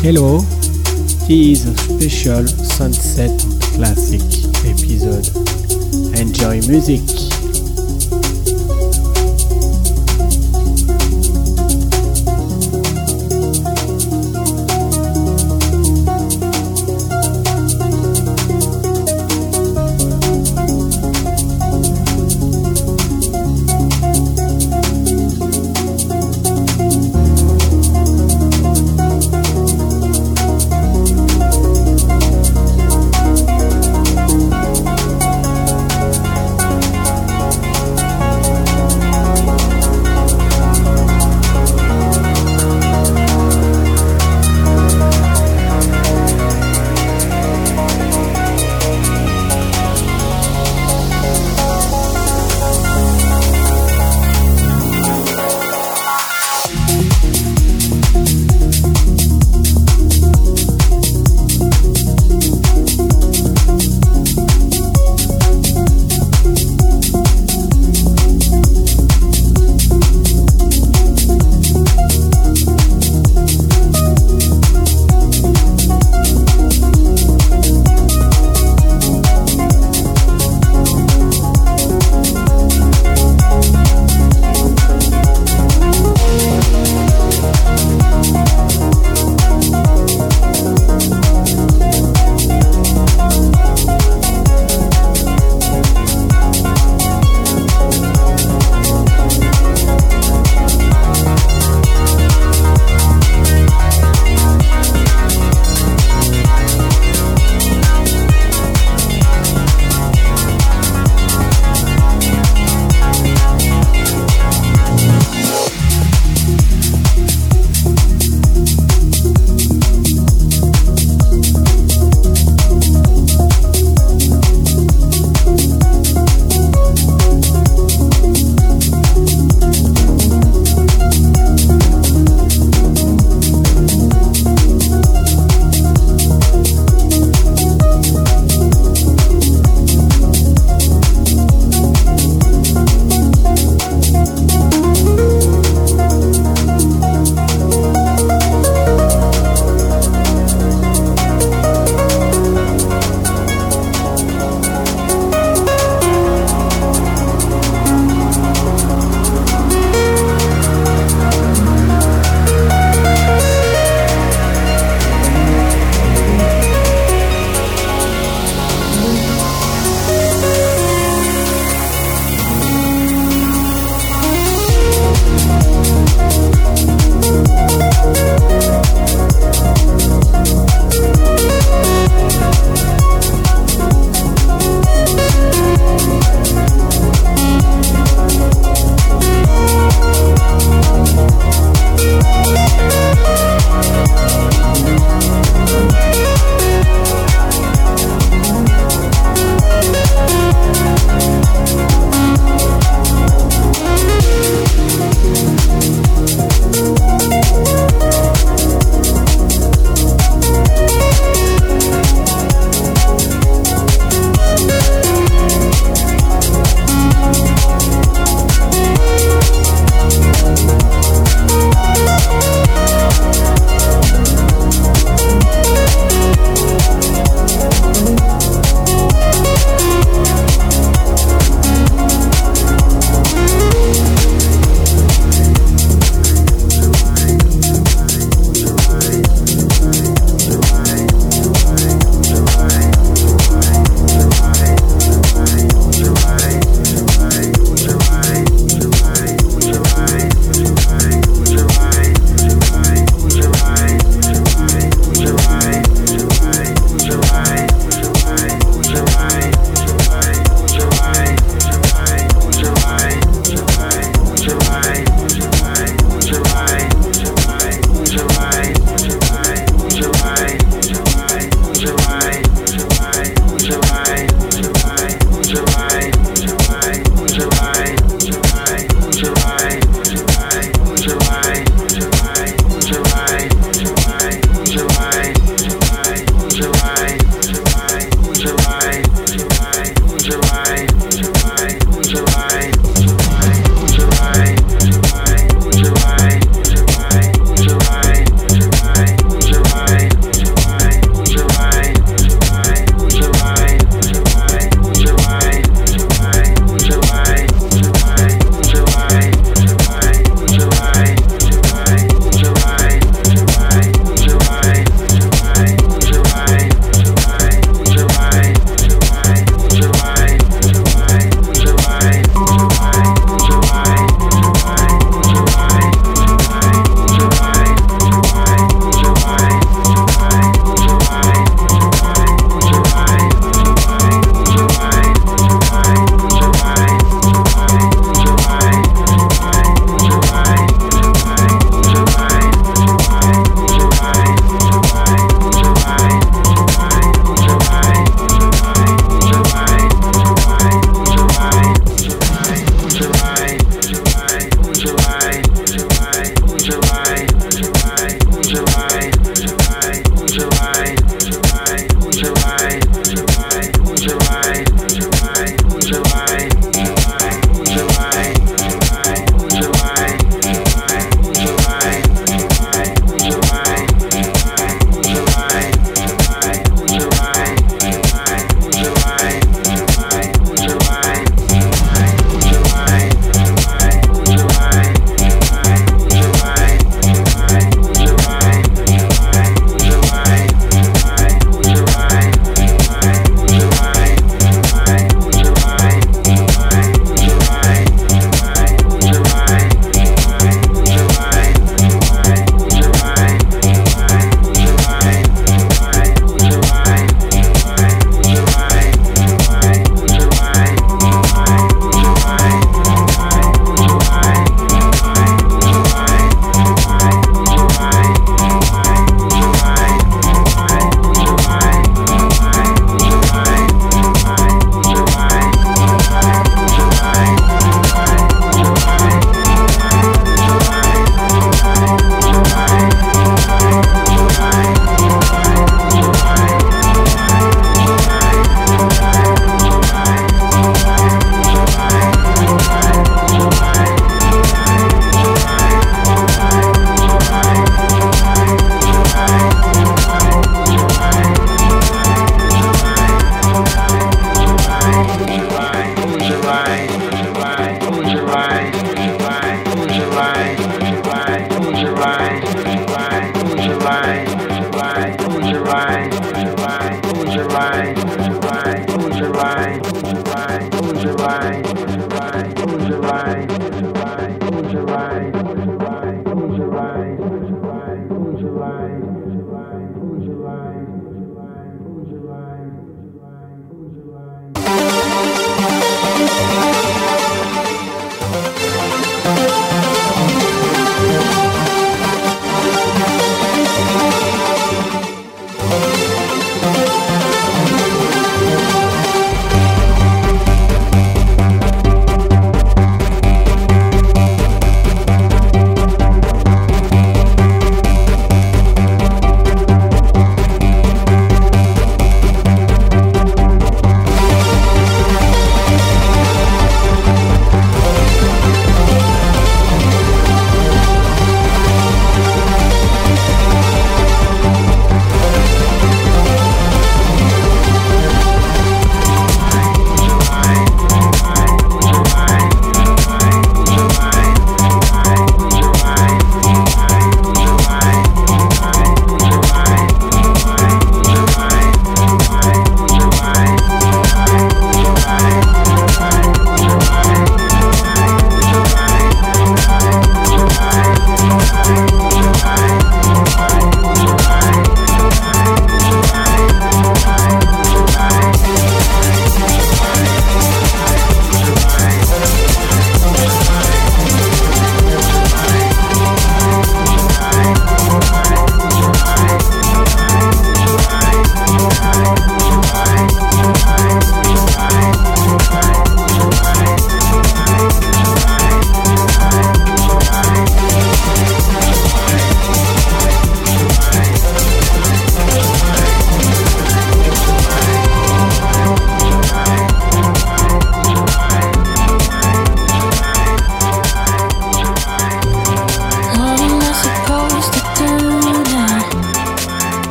Hello, this is a special Sunset Classic episode. Enjoy music.